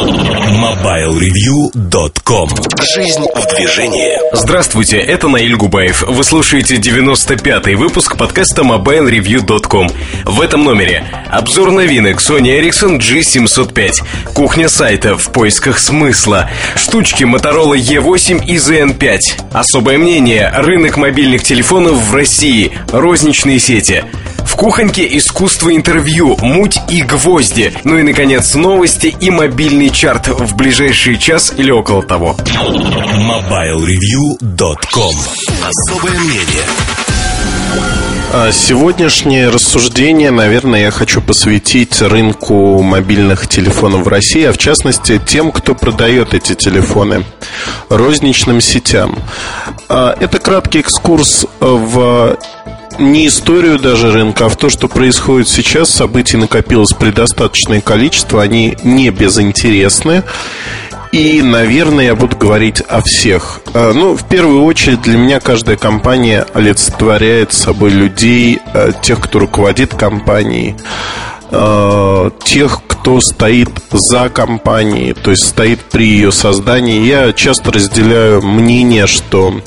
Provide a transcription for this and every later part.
MobileReview.com Жизнь в движении. Здравствуйте, это Наиль Губаев. Вы слушаете 95-й выпуск подкаста MobileReview.com. В этом номере обзор новинок Sony Ericsson G705, кухня сайта в поисках смысла, штучки Motorola E8 и ZN5, особое мнение, рынок мобильных телефонов в России, розничные сети – кухоньке искусство интервью, муть и гвозди. Ну и, наконец, новости и мобильный чарт в ближайший час или около того. MobileReview.com Особое мнение а Сегодняшнее рассуждение, наверное, я хочу посвятить рынку мобильных телефонов в России, а в частности тем, кто продает эти телефоны, розничным сетям. А, это краткий экскурс в не историю даже рынка, а в то, что происходит сейчас. Событий накопилось предостаточное количество, они не безинтересны. И, наверное, я буду говорить о всех. А, ну, в первую очередь, для меня каждая компания олицетворяет собой людей, а, тех, кто руководит компанией, а, тех, кто стоит за компанией, то есть стоит при ее создании. Я часто разделяю мнение, что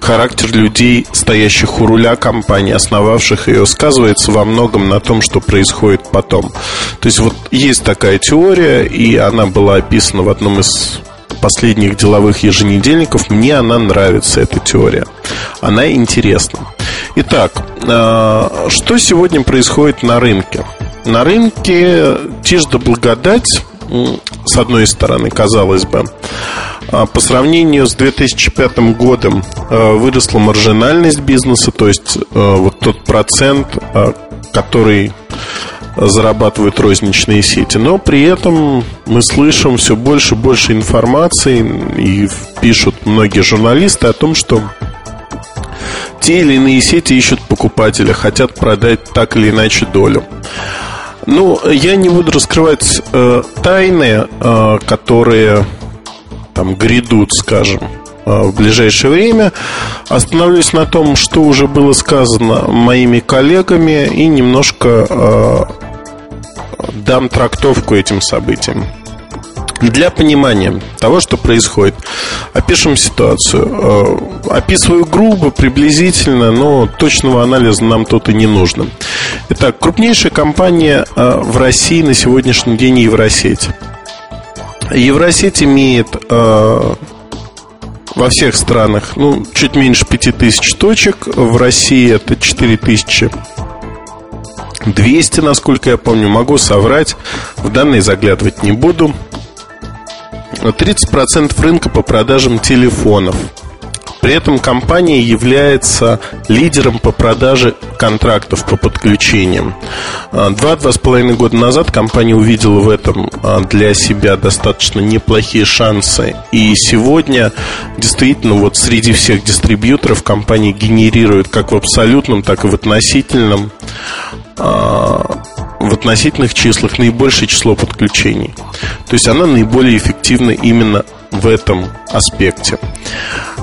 характер людей, стоящих у руля компании, основавших ее, сказывается во многом на том, что происходит потом. То есть вот есть такая теория, и она была описана в одном из последних деловых еженедельников. Мне она нравится, эта теория. Она интересна. Итак, а, что сегодня происходит на рынке? На рынке тишь да благодать, с одной стороны, казалось бы, а, по сравнению с 2005 годом а, выросла маржинальность бизнеса, то есть а, вот тот процент, который зарабатывают розничные сети. Но при этом мы слышим все больше и больше информации и пишут многие журналисты о том, что те или иные сети ищут покупателя, хотят продать так или иначе долю. Ну, я не буду раскрывать э, тайны, э, которые там грядут, скажем, э, в ближайшее время. Остановлюсь на том, что уже было сказано моими коллегами и немножко э, дам трактовку этим событиям. Для понимания того, что происходит, опишем ситуацию. Э, описываю грубо, приблизительно, но точного анализа нам тут и не нужно. Итак, крупнейшая компания э, в России на сегодняшний день Евросеть. Евросеть имеет э, во всех странах ну, чуть меньше 5000 точек. В России это 4000 200, насколько я помню, могу соврать. В данные заглядывать не буду. 30% рынка по продажам телефонов. При этом компания является лидером по продаже контрактов по подключениям. Два-два с половиной года назад компания увидела в этом а, для себя достаточно неплохие шансы. И сегодня действительно вот среди всех дистрибьюторов компания генерирует как в абсолютном, так и в относительном а, в относительных числах наибольшее число подключений. То есть она наиболее эффективна именно в этом аспекте.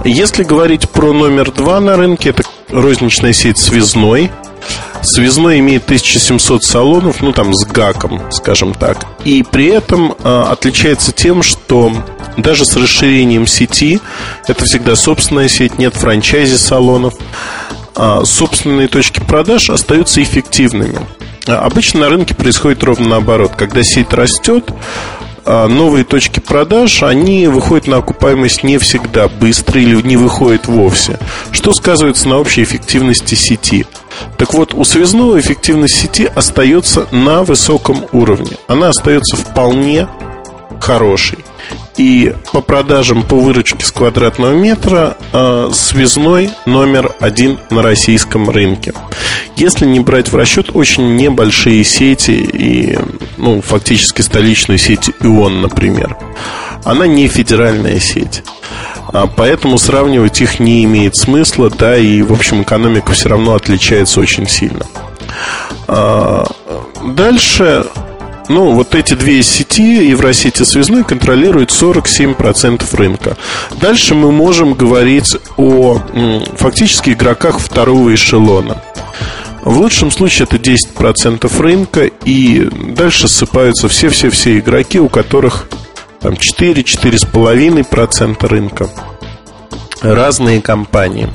Если говорить про номер два на рынке, это розничная сеть «Связной». Связной имеет 1700 салонов, ну там с гаком, скажем так. И при этом э, отличается тем, что даже с расширением сети, это всегда собственная сеть, нет франчайзи салонов, э, собственные точки продаж остаются эффективными. Обычно на рынке происходит ровно наоборот. Когда сеть растет, а, новые точки продаж, они выходят на окупаемость не всегда быстро или не выходят вовсе, что сказывается на общей эффективности сети. Так вот, у связного эффективность сети остается на высоком уровне. Она остается вполне хорошей. И по продажам по выручке с квадратного метра э, связной номер один на российском рынке. Если не брать в расчет очень небольшие сети и ну, фактически столичную сеть ИОН, например, она не федеральная сеть. А поэтому сравнивать их не имеет смысла, да, и, в общем, экономика все равно отличается очень сильно. А, дальше ну, вот эти две сети, Евросети связной, контролируют 47% рынка. Дальше мы можем говорить о фактически игроках второго эшелона. В лучшем случае это 10% рынка, и дальше ссыпаются все-все-все игроки, у которых там 4-4,5% рынка. Разные компании.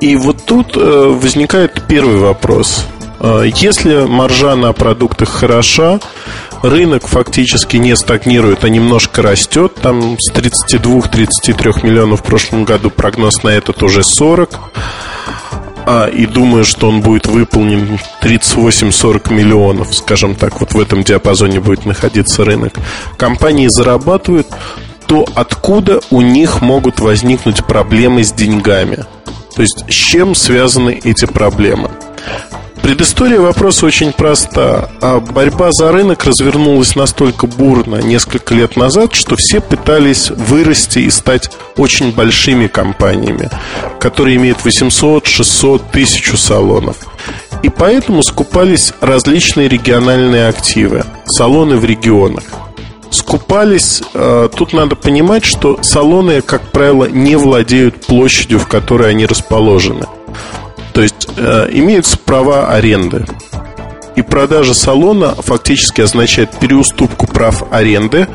И вот тут э, возникает первый вопрос. Э, если маржа на продуктах хороша, рынок фактически не стагнирует, а немножко растет. Там с 32-33 миллионов в прошлом году прогноз на этот уже 40. А, и думаю, что он будет выполнен 38-40 миллионов, скажем так, вот в этом диапазоне будет находиться рынок. Компании зарабатывают, то откуда у них могут возникнуть проблемы с деньгами? То есть с чем связаны эти проблемы? Предыстория вопроса очень проста. А борьба за рынок развернулась настолько бурно несколько лет назад, что все пытались вырасти и стать очень большими компаниями, которые имеют 800, 600, 1000 салонов. И поэтому скупались различные региональные активы, салоны в регионах. Скупались, э, тут надо понимать, что салоны, как правило, не владеют площадью, в которой они расположены. То есть э, имеются права аренды. И продажа салона фактически означает переуступку прав аренды,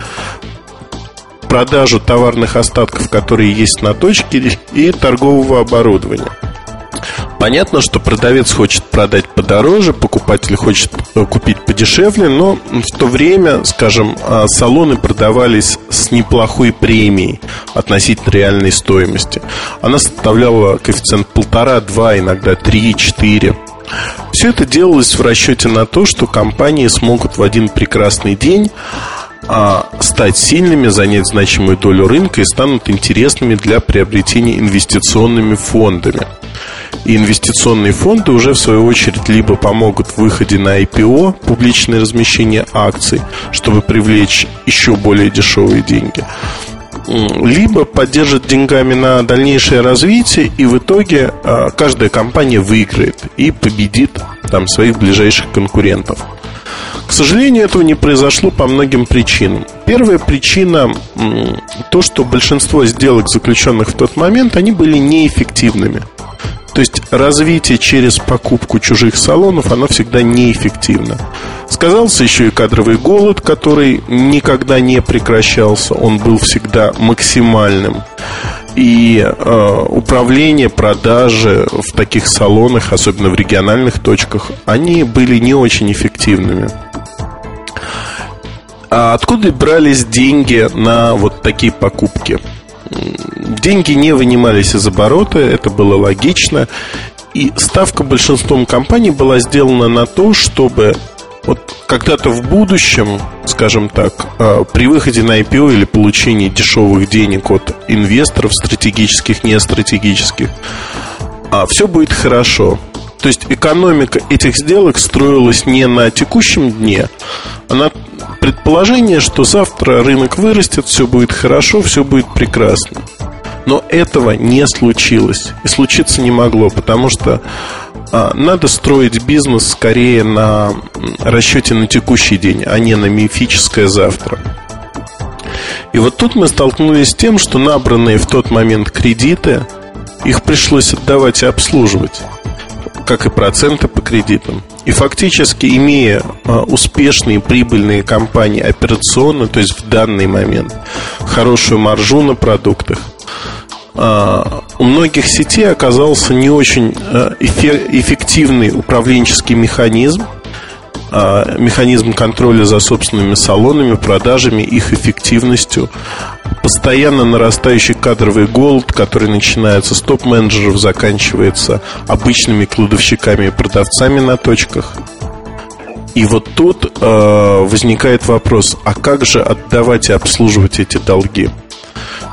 продажу товарных остатков, которые есть на точке, и торгового оборудования. Понятно, что продавец хочет продать подороже, покупатель хочет э, купить подешевле, но в то время, скажем, а, салоны продавались с неплохой премией относительно реальной стоимости. Она составляла коэффициент полтора, два, иногда три, четыре. Все это делалось в расчете на то, что компании смогут в один прекрасный день а, стать сильными, занять значимую долю рынка и станут интересными для приобретения инвестиционными фондами. И инвестиционные фонды уже в свою очередь либо помогут в выходе на IPO, публичное размещение акций, чтобы привлечь еще более дешевые деньги, либо поддержат деньгами на дальнейшее развитие, и в итоге а, каждая компания выиграет и победит там своих ближайших конкурентов. К сожалению, этого не произошло по многим причинам. Первая причина то, что большинство сделок, заключенных в тот момент, они были неэффективными. То есть развитие через покупку чужих салонов, оно всегда неэффективно. Сказался еще и кадровый голод, который никогда не прекращался, он был всегда максимальным. И э, управление, продажи в таких салонах, особенно в региональных точках, они были не очень эффективными. А откуда брались деньги на вот такие покупки? Деньги не вынимались из оборота, это было логично. И ставка большинством компаний была сделана на то, чтобы вот когда-то в будущем, скажем так, а, при выходе на IPO или получении дешевых денег от инвесторов, стратегических, не стратегических, а, все будет хорошо. То есть экономика этих сделок строилась не на текущем дне, а на предположение, что завтра рынок вырастет, все будет хорошо, все будет прекрасно. Но этого не случилось. И случиться не могло, потому что а, надо строить бизнес скорее на расчете на текущий день, а не на мифическое завтра. И вот тут мы столкнулись с тем, что набранные в тот момент кредиты, их пришлось отдавать и обслуживать как и проценты по кредитам. И фактически, имея а, успешные прибыльные компании операционно, то есть в данный момент хорошую маржу на продуктах, а, у многих сетей оказался не очень а, эффективный управленческий механизм, механизм контроля за собственными салонами, продажами, их эффективностью, постоянно нарастающий кадровый голод, который начинается с топ-менеджеров, заканчивается обычными кладовщиками и продавцами на точках. И вот тут э, возникает вопрос, а как же отдавать и обслуживать эти долги?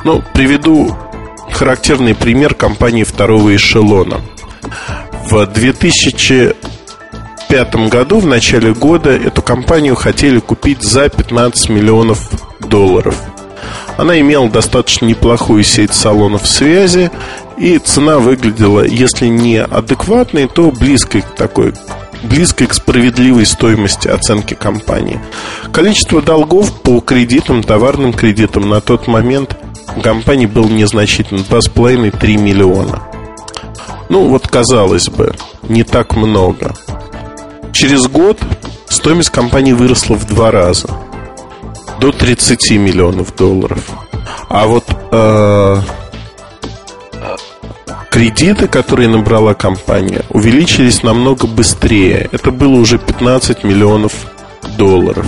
Ну, приведу характерный пример компании второго эшелона. В 2005 году, в начале года, эту компанию хотели купить за 15 миллионов долларов – она имела достаточно неплохую сеть салонов связи, и цена выглядела, если не адекватной, то близкой к такой близкой к справедливой стоимости оценки компании. Количество долгов по кредитам, товарным кредитам на тот момент у компании было незначительно 2,5-3 миллиона. Ну, вот казалось бы, не так много. Через год стоимость компании выросла в два раза – до 30 миллионов долларов. А вот э, кредиты, которые набрала компания, увеличились намного быстрее. Это было уже 15 миллионов долларов.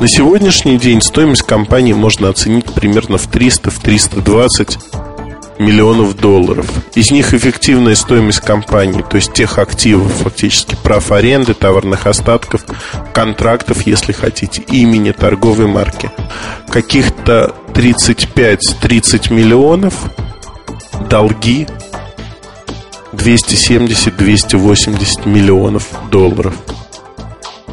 На сегодняшний день стоимость компании можно оценить примерно в 300-320 миллионов долларов. Из них эффективная стоимость компании, то есть тех активов, фактически прав аренды, товарных остатков, контрактов, если хотите, имени торговой марки, каких-то 35-30 миллионов, долги 270-280 миллионов долларов.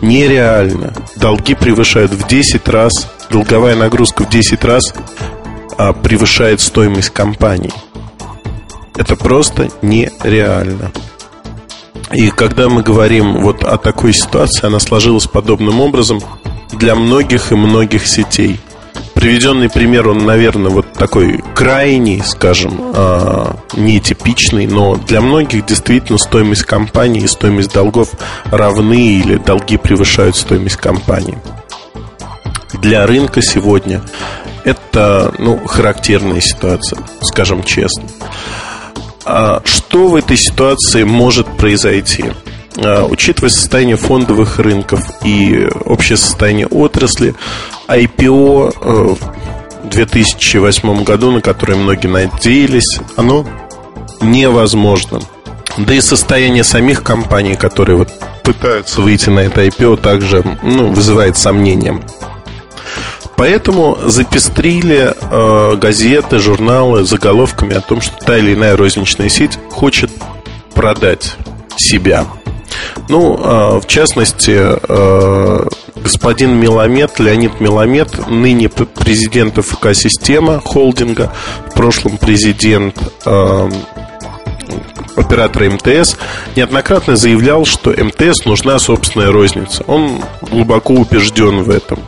Нереально. Долги превышают в 10 раз, долговая нагрузка в 10 раз а, превышает стоимость компании. Это просто нереально. И когда мы говорим вот о такой ситуации, она сложилась подобным образом для многих и многих сетей. Приведенный пример, он, наверное, вот такой крайний, скажем, э, нетипичный, но для многих действительно стоимость компании и стоимость долгов равны или долги превышают стоимость компании. Для рынка сегодня это ну, характерная ситуация, скажем честно. А что в этой ситуации может произойти? А, учитывая состояние фондовых рынков и общее состояние отрасли, IPO э, в 2008 году, на которое многие надеялись, оно невозможно. Да и состояние самих компаний, которые вот пытаются выйти на это IPO, также ну, вызывает сомнения. Поэтому запестрили э, газеты, журналы заголовками о том, что та или иная розничная сеть хочет продать себя. Ну, э, в частности, э, господин Меламед, Леонид Меламед, ныне президент ФК-система холдинга, в прошлом президент э, оператора МТС, неоднократно заявлял, что МТС нужна собственная розница. Он глубоко убежден в этом.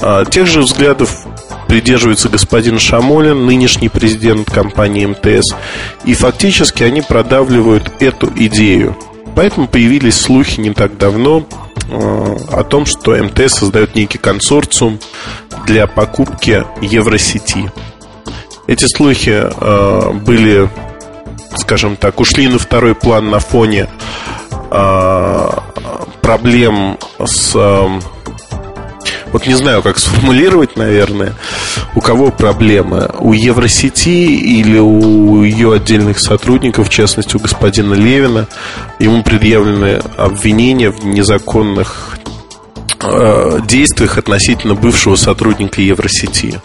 А, тех же взглядов придерживается господин Шамолин, нынешний президент компании МТС, и фактически они продавливают эту идею. Поэтому появились слухи не так давно а, о том, что МТС создает некий консорциум для покупки Евросети. Эти слухи э, были скажем так, ушли на второй план на фоне проблем с... Вот не знаю, как сформулировать, наверное, у кого проблемы. У Евросети или у ее отдельных сотрудников, в частности, у господина Левина. Ему предъявлены обвинения в незаконных э, действиях относительно бывшего сотрудника Евросети.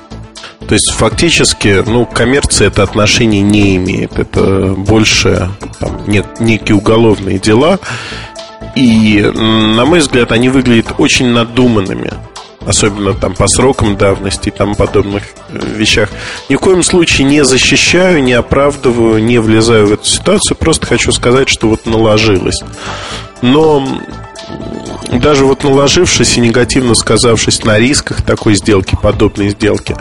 То есть фактически, ну, коммерция это отношение не имеет. Это больше там, нет, некие уголовные дела. И, на мой взгляд, они выглядят очень надуманными. Особенно там по срокам давности и тому подобных э, вещах. Ни в коем случае не защищаю, не оправдываю, не влезаю в эту ситуацию. Просто хочу сказать, что вот наложилось. Но даже вот наложившись и негативно сказавшись на рисках такой сделки, подобной сделки,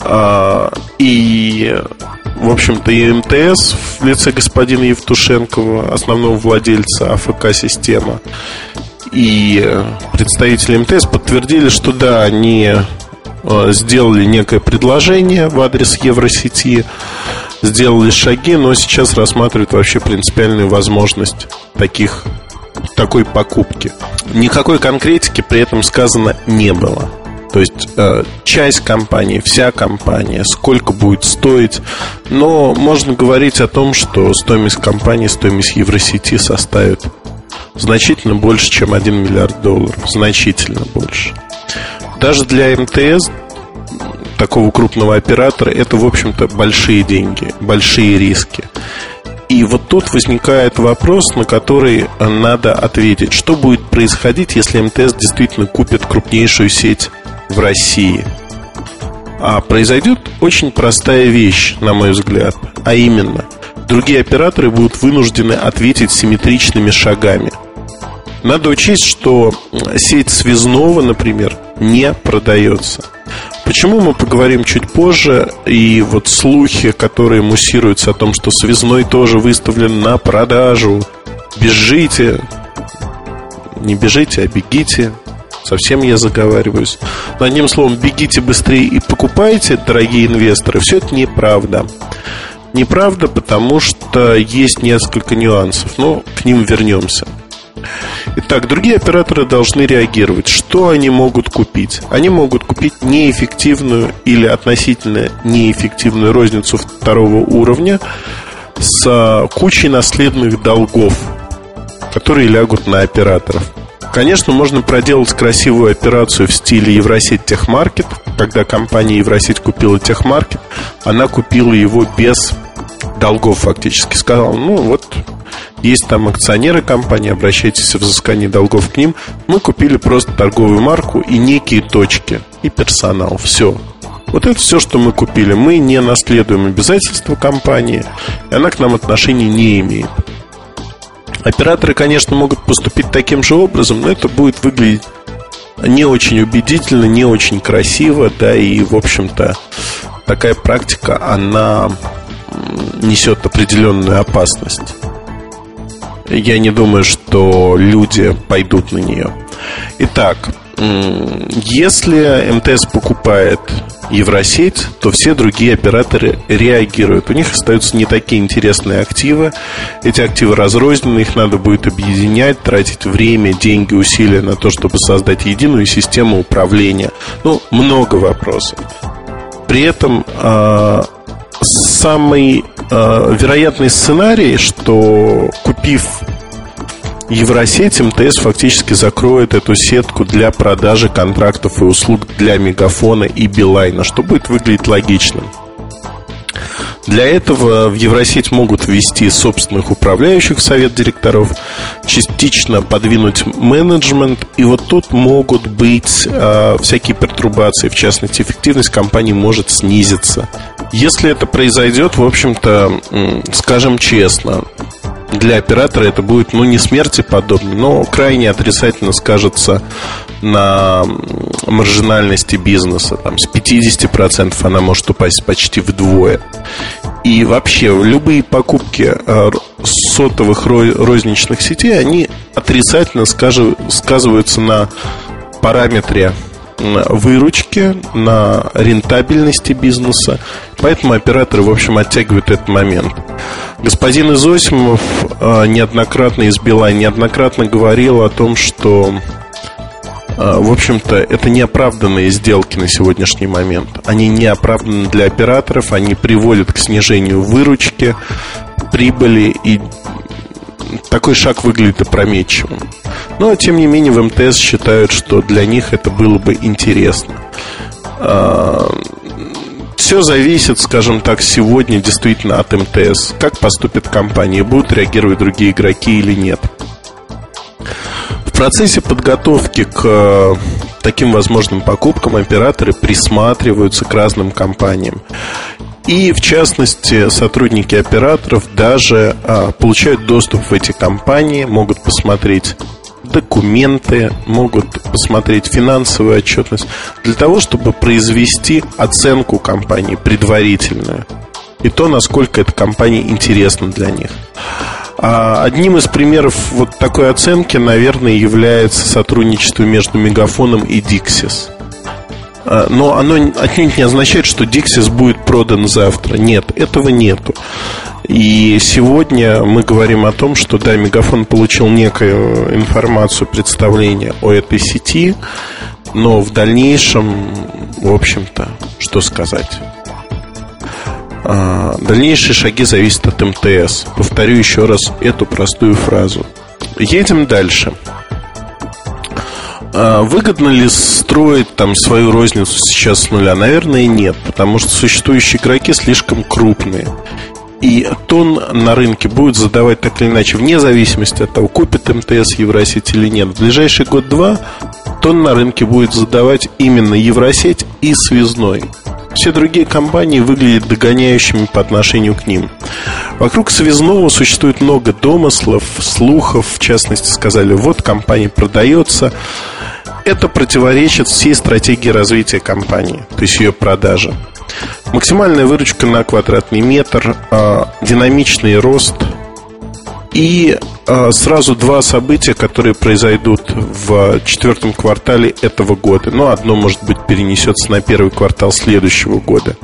а, и, в общем-то, и МТС в лице господина Евтушенкова, основного владельца АФК-система, и представители МТС подтвердили, что да, они а, сделали некое предложение в адрес Евросети, сделали шаги, но сейчас рассматривают вообще принципиальную возможность таких, такой покупки. Никакой конкретики при этом сказано не было. То есть э, часть компании, вся компания, сколько будет стоить. Но можно говорить о том, что стоимость компании, стоимость Евросети составит значительно больше, чем 1 миллиард долларов. Значительно больше. Даже для МТС, такого крупного оператора, это, в общем-то, большие деньги, большие риски. И вот тут возникает вопрос, на который надо ответить. Что будет происходить, если МТС действительно купит крупнейшую сеть в России. А произойдет очень простая вещь, на мой взгляд, а именно, другие операторы будут вынуждены ответить симметричными шагами. Надо учесть, что сеть связного, например, не продается. Почему мы поговорим чуть позже, и вот слухи, которые муссируются о том, что связной тоже выставлен на продажу, бежите, не бежите, а бегите, совсем я заговариваюсь. Но одним словом, бегите быстрее и покупайте, дорогие инвесторы. Все это неправда. Неправда, потому что есть несколько нюансов, но к ним вернемся. Итак, другие операторы должны реагировать. Что они могут купить? Они могут купить неэффективную или относительно неэффективную розницу второго уровня с кучей наследных долгов, которые лягут на операторов. Конечно, можно проделать красивую операцию в стиле Евросеть Техмаркет. Когда компания Евросеть купила Техмаркет, она купила его без долгов фактически. Сказала, ну вот, есть там акционеры компании, обращайтесь в взыскание долгов к ним. Мы купили просто торговую марку и некие точки, и персонал. Все. Вот это все, что мы купили. Мы не наследуем обязательства компании, и она к нам отношения не имеет. Операторы, конечно, могут поступить таким же образом, но это будет выглядеть не очень убедительно, не очень красиво, да, и, в общем-то, такая практика, она несет определенную опасность. Я не думаю, что люди пойдут на нее. Итак, если МТС покупает Евросеть, то все другие операторы реагируют. У них остаются не такие интересные активы. Эти активы разрознены, их надо будет объединять, тратить время, деньги, усилия на то, чтобы создать единую систему управления. Ну, много вопросов. При этом э, самый э, вероятный сценарий, что купив Евросеть МТС фактически закроет эту сетку для продажи контрактов и услуг для Мегафона и Билайна, что будет выглядеть логичным. Для этого в Евросеть могут ввести собственных управляющих в совет директоров, частично подвинуть менеджмент, и вот тут могут быть э, всякие пертурбации, в частности, эффективность компании может снизиться. Если это произойдет, в общем-то, скажем честно, для оператора это будет, ну, не смерти подобно, но крайне отрицательно скажется на маржинальности бизнеса. Там с 50% она может упасть почти вдвое. И вообще, любые покупки э, сотовых розничных сетей, они отрицательно сказываются на параметре выручки, на рентабельности бизнеса. Поэтому операторы, в общем, оттягивают этот момент. Господин Изосимов э, неоднократно из Билайн неоднократно говорил о том, что в общем-то, это неоправданные сделки на сегодняшний момент. Они не оправданы для операторов, они приводят к снижению выручки, прибыли и такой шаг выглядит опрометчивым. Но, тем не менее, в МТС считают, что для них это было бы интересно. А, Все зависит, скажем так, сегодня действительно от МТС. Как поступит компания, будут реагировать другие игроки или нет. Процессе подготовки к э, таким возможным покупкам операторы присматриваются к разным компаниям. И, в частности, сотрудники операторов даже а, получают доступ в эти компании, могут посмотреть документы, могут посмотреть финансовую отчетность для того, чтобы произвести оценку компании предварительную и то, насколько эта компания интересна для них. А одним из примеров вот такой оценки, наверное, является сотрудничество между Мегафоном и Dixis. А, но оно отнюдь не означает, что Dixis будет продан завтра. Нет, этого нету. И сегодня мы говорим о том, что да, Мегафон получил некую информацию, представление о этой сети, но в дальнейшем, в общем-то, что сказать? А, дальнейшие шаги зависят от МТС. Повторю еще раз эту простую фразу. Едем дальше. А выгодно ли строить там свою розницу сейчас с нуля? Наверное, нет, потому что существующие игроки слишком крупные. И тон на рынке будет задавать так или иначе, вне зависимости от того, купит МТС Евросеть или нет. В ближайший год-два тон на рынке будет задавать именно Евросеть и связной. Все другие компании выглядят догоняющими по отношению к ним. Вокруг связного существует много домыслов, слухов. В частности, сказали, вот компания продается это противоречит всей стратегии развития компании, то есть ее продажи. Максимальная выручка на квадратный метр, а, динамичный рост и сразу два события, которые произойдут в четвертом квартале этого года. Ну, одно, может быть, перенесется на первый квартал следующего года.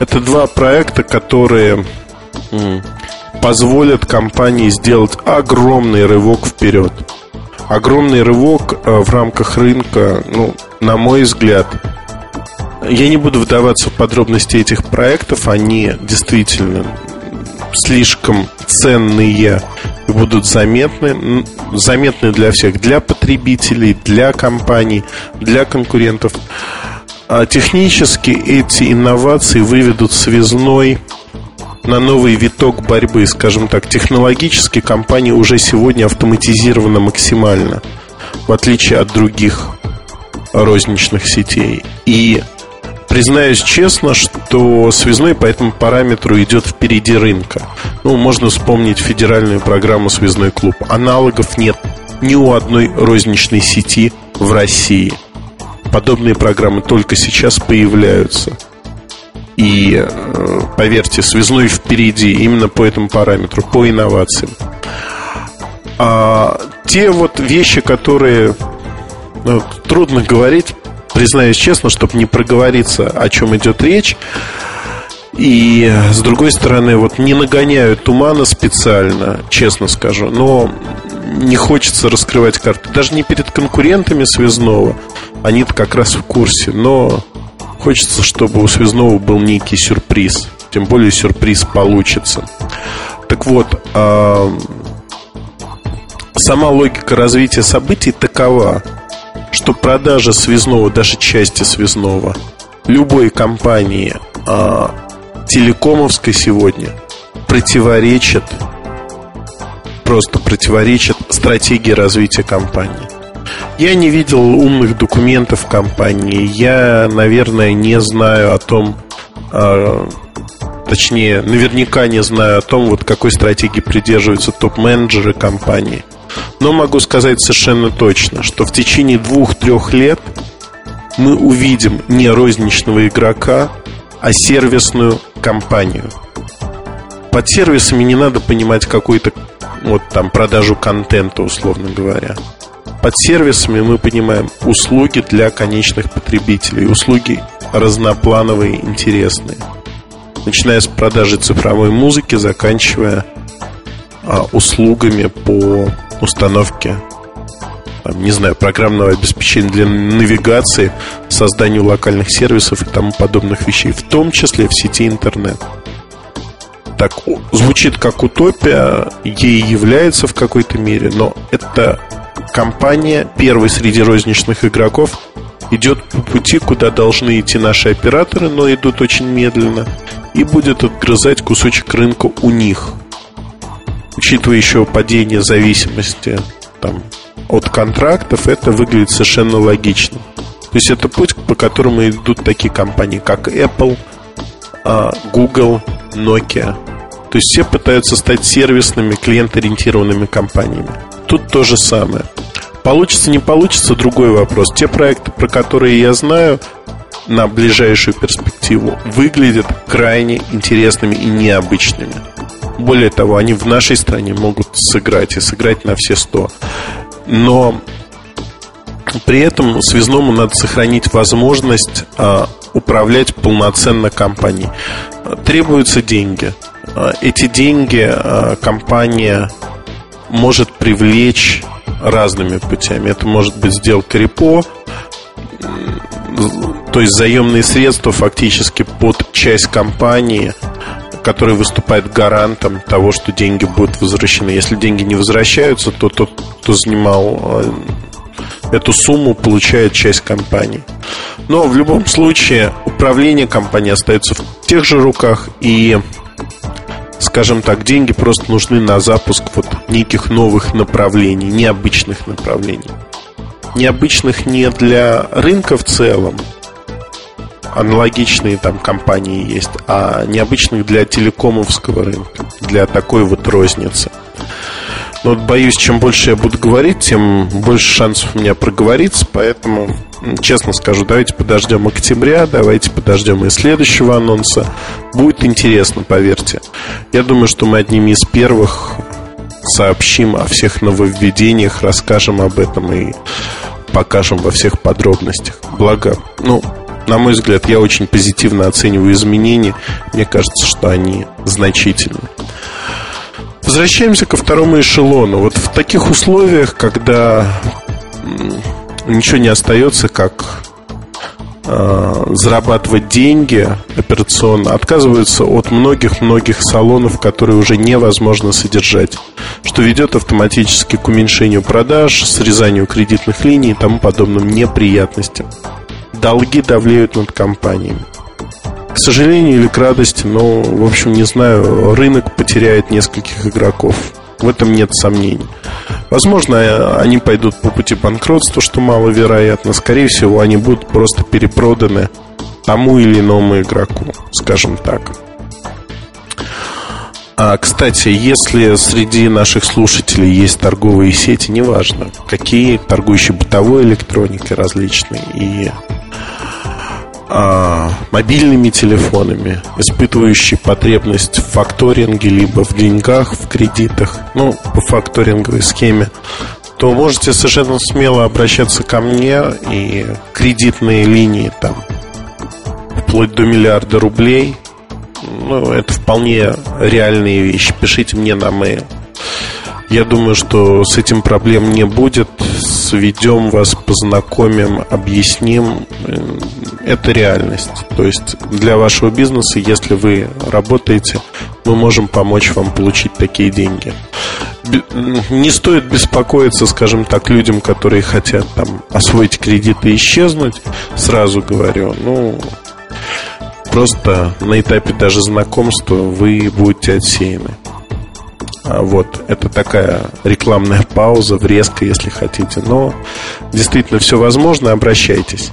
Это два проекта, которые позволят компании сделать огромный рывок вперед. Огромный рывок а, в рамках рынка, ну, на мой взгляд, я не буду вдаваться в подробности этих проектов, они действительно слишком ценные будут заметны, заметны для всех, для потребителей, для компаний, для конкурентов. А технически эти инновации выведут связной на новый виток борьбы, скажем так, технологически компания уже сегодня автоматизирована максимально, в отличие от других розничных сетей. И признаюсь честно, что связной по этому параметру идет впереди рынка. Ну, можно вспомнить федеральную программу «Связной клуб». Аналогов нет ни у одной розничной сети в России. Подобные программы только сейчас появляются. И, э, поверьте, связной впереди именно по этому параметру, по инновациям. А те вот вещи, которые ну, трудно говорить, признаюсь честно, чтобы не проговориться, о чем идет речь. И с другой стороны, вот не нагоняю тумана специально, честно скажу, но не хочется раскрывать карты. Даже не перед конкурентами связного. Они-то как раз в курсе, но хочется, чтобы у связного был некий сюрприз. Тем более сюрприз получится. Так вот, а, сама логика развития событий такова – что продажа связного, даже части связного, любой компании а, телекомовской сегодня противоречит, просто противоречит стратегии развития компании. Я не видел умных документов компании. Я, наверное, не знаю о том, а, точнее, наверняка не знаю о том, вот какой стратегии придерживаются топ-менеджеры компании – но могу сказать совершенно точно, что в течение двух-трех лет мы увидим не розничного игрока, а сервисную компанию. Под сервисами не надо понимать какую-то вот там продажу контента, условно говоря. Под сервисами мы понимаем услуги для конечных потребителей, услуги разноплановые, интересные. Начиная с продажи цифровой музыки, заканчивая а, услугами по установке там, не знаю, программного обеспечения для навигации, созданию локальных сервисов и тому подобных вещей, в том числе в сети интернет. Так звучит как утопия, ей является в какой-то мере, но это компания, первый среди розничных игроков, идет по пути, куда должны идти наши операторы, но идут очень медленно, и будет отгрызать кусочек рынка у них – учитывая еще падение зависимости там, от контрактов, это выглядит совершенно логично. То есть это путь, по которому идут такие компании, как Apple, а, Google, Nokia. То есть все пытаются стать сервисными, клиент-ориентированными компаниями. Тут то же самое. Получится, не получится, другой вопрос. Те проекты, про которые я знаю, на ближайшую перспективу выглядят крайне интересными и необычными. Более того, они в нашей стране могут сыграть и сыграть на все сто. Но при этом связному надо сохранить возможность а, управлять полноценно компанией. Требуются деньги. А, эти деньги а, компания может привлечь разными путями. Это может быть сделка репо, то есть заемные средства фактически под часть компании – который выступает гарантом того, что деньги будут возвращены. Если деньги не возвращаются, то тот, кто занимал э, эту сумму, получает часть компании. Но в любом случае управление компанией остается в тех же руках и скажем так, деньги просто нужны на запуск вот неких новых направлений, необычных направлений. Необычных не для рынка в целом, аналогичные там компании есть, а необычных для телекомовского рынка, для такой вот розницы. Но вот боюсь, чем больше я буду говорить, тем больше шансов у меня проговориться, поэтому, честно скажу, давайте подождем октября, давайте подождем и следующего анонса. Будет интересно, поверьте. Я думаю, что мы одними из первых сообщим о всех нововведениях, расскажем об этом и покажем во всех подробностях. Благо, ну, на мой взгляд, я очень позитивно оцениваю изменения. Мне кажется, что они значительны. Возвращаемся ко второму эшелону. Вот в таких условиях, когда ничего не остается, как э, зарабатывать деньги операционно, отказываются от многих-многих салонов, которые уже невозможно содержать, что ведет автоматически к уменьшению продаж, срезанию кредитных линий и тому подобным неприятностям. Долги давлеют над компаниями. К сожалению или к радости, но, в общем, не знаю, рынок потеряет нескольких игроков. В этом нет сомнений. Возможно, они пойдут по пути банкротства, что маловероятно. Скорее всего, они будут просто перепроданы тому или иному игроку, скажем так. А, кстати, если среди наших слушателей есть торговые сети, неважно, какие, торгующие бытовой электроникой различной и а, мобильными телефонами, испытывающие потребность в факторинге, либо в деньгах, в кредитах, ну, по факторинговой схеме, то можете совершенно смело обращаться ко мне и кредитные линии там вплоть до миллиарда рублей. Ну, это вполне реальные вещи. Пишите мне на mail. Я думаю, что с этим проблем не будет. Сведем вас, познакомим, объясним. Это реальность. То есть для вашего бизнеса, если вы работаете, мы можем помочь вам получить такие деньги. Не стоит беспокоиться, скажем так, людям, которые хотят там освоить кредиты и исчезнуть. Сразу говорю, ну, просто на этапе даже знакомства вы будете отсеяны. А, вот, это такая рекламная пауза, врезка, если хотите. Но действительно все возможно, обращайтесь.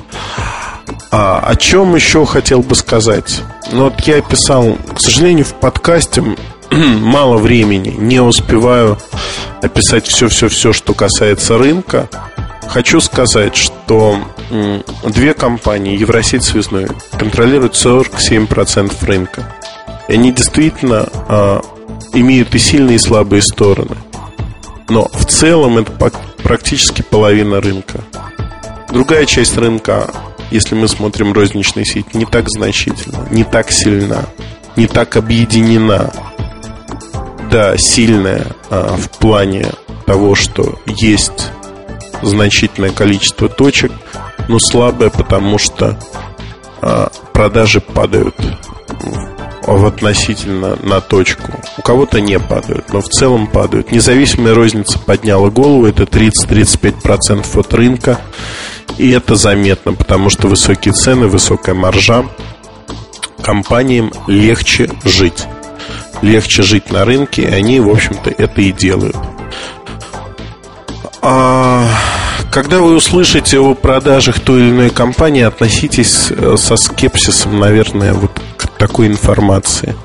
А, о чем еще хотел бы сказать? Ну, вот я писал, к сожалению, в подкасте мало времени, не успеваю описать все-все-все, что касается рынка. Хочу сказать, что две компании, Евросеть Связной, контролируют 47% рынка. И они действительно а, имеют и сильные, и слабые стороны. Но в целом это практически половина рынка. Другая часть рынка, если мы смотрим розничную сеть, не так значительна, не так сильна, не так объединена. Да, сильная а, в плане того, что есть значительное количество точек, но слабая, потому что а, продажи падают в относительно на точку. У кого-то не падают, но в целом падают. Независимая розница подняла голову, это 30-35% от рынка. И это заметно, потому что высокие цены, высокая маржа. Компаниям легче жить. Легче жить на рынке, и они, в общем-то, это и делают. А когда вы услышите о продажах той или иной компании, относитесь э, со скепсисом, наверное, вот такой информации.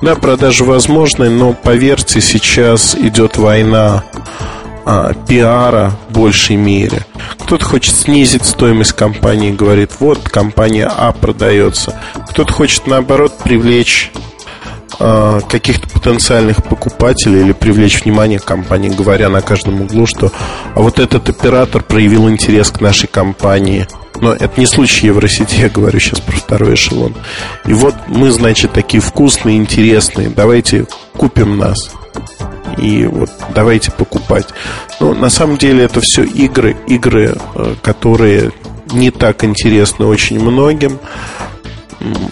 Да, продажи возможны, но поверьте, сейчас идет война а, пиара в большей мере. Кто-то хочет снизить стоимость компании, говорит, вот компания А продается. Кто-то хочет наоборот привлечь Э, каких-то потенциальных покупателей или привлечь внимание компании, говоря на каждом углу, что а вот этот оператор проявил интерес к нашей компании. Но это не случай Евросети, я говорю сейчас про второй эшелон. И вот мы, значит, такие вкусные, интересные. Давайте купим нас. И вот давайте покупать. Но на самом деле это все игры, игры, э, которые не так интересны очень многим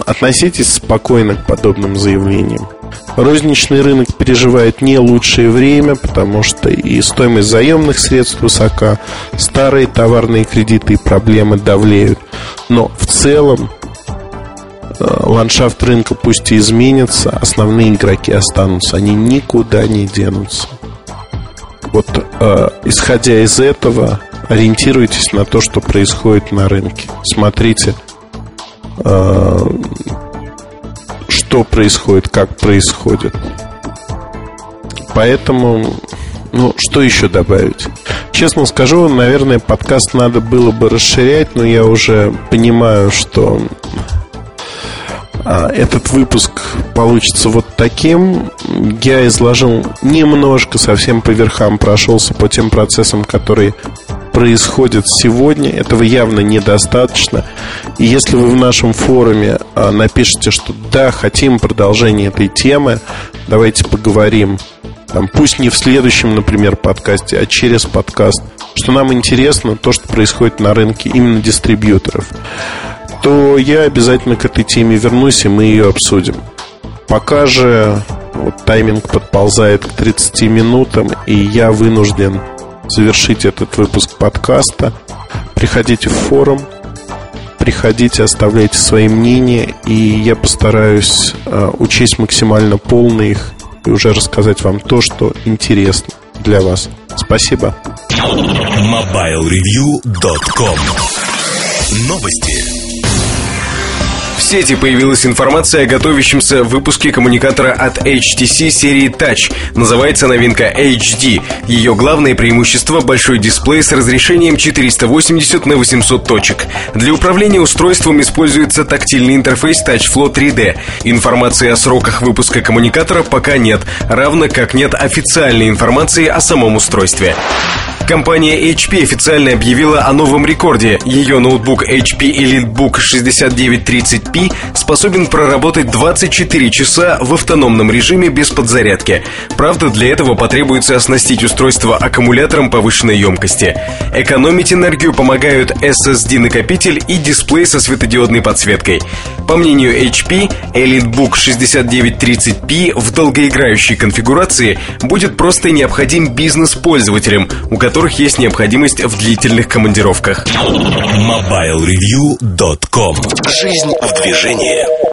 относитесь спокойно к подобным заявлениям. Розничный рынок переживает не лучшее время, потому что и стоимость заемных средств высока, старые товарные кредиты и проблемы давлеют. Но в целом э, ландшафт рынка пусть и изменится, основные игроки останутся, они никуда не денутся. Вот э, исходя из этого, ориентируйтесь на то, что происходит на рынке. Смотрите – что происходит, как происходит. Поэтому, ну, что еще добавить? Честно скажу, наверное, подкаст надо было бы расширять, но я уже понимаю, что а, этот выпуск получится вот таким. Я изложил немножко, совсем по верхам прошелся по тем процессам, которые происходят сегодня. Этого явно недостаточно. И если вы в нашем форуме а, напишите, что да, хотим продолжение этой темы, давайте поговорим. Там, пусть не в следующем, например, подкасте, а через подкаст, что нам интересно то, что происходит на рынке именно дистрибьюторов то я обязательно к этой теме вернусь, и мы ее обсудим. Пока же вот тайминг подползает к 30 минутам, и я вынужден завершить этот выпуск подкаста. Приходите в форум, приходите, оставляйте свои мнения, и я постараюсь э, учесть максимально полно их и уже рассказать вам то, что интересно для вас. Спасибо. MobileReview.com Новости сети появилась информация о готовящемся выпуске коммуникатора от HTC серии Touch. Называется новинка HD. Ее главное преимущество – большой дисплей с разрешением 480 на 800 точек. Для управления устройством используется тактильный интерфейс TouchFlow 3D. Информации о сроках выпуска коммуникатора пока нет, равно как нет официальной информации о самом устройстве. Компания HP официально объявила о новом рекорде. Ее ноутбук HP EliteBook 6930P способен проработать 24 часа в автономном режиме без подзарядки. Правда, для этого потребуется оснастить устройство аккумулятором повышенной емкости. Экономить энергию помогают SSD-накопитель и дисплей со светодиодной подсветкой. По мнению HP, EliteBook 6930P в долгоиграющей конфигурации будет просто необходим бизнес-пользователям, у которых которых есть необходимость в длительных командировках. MobileReview.com Жизнь в движении Движение.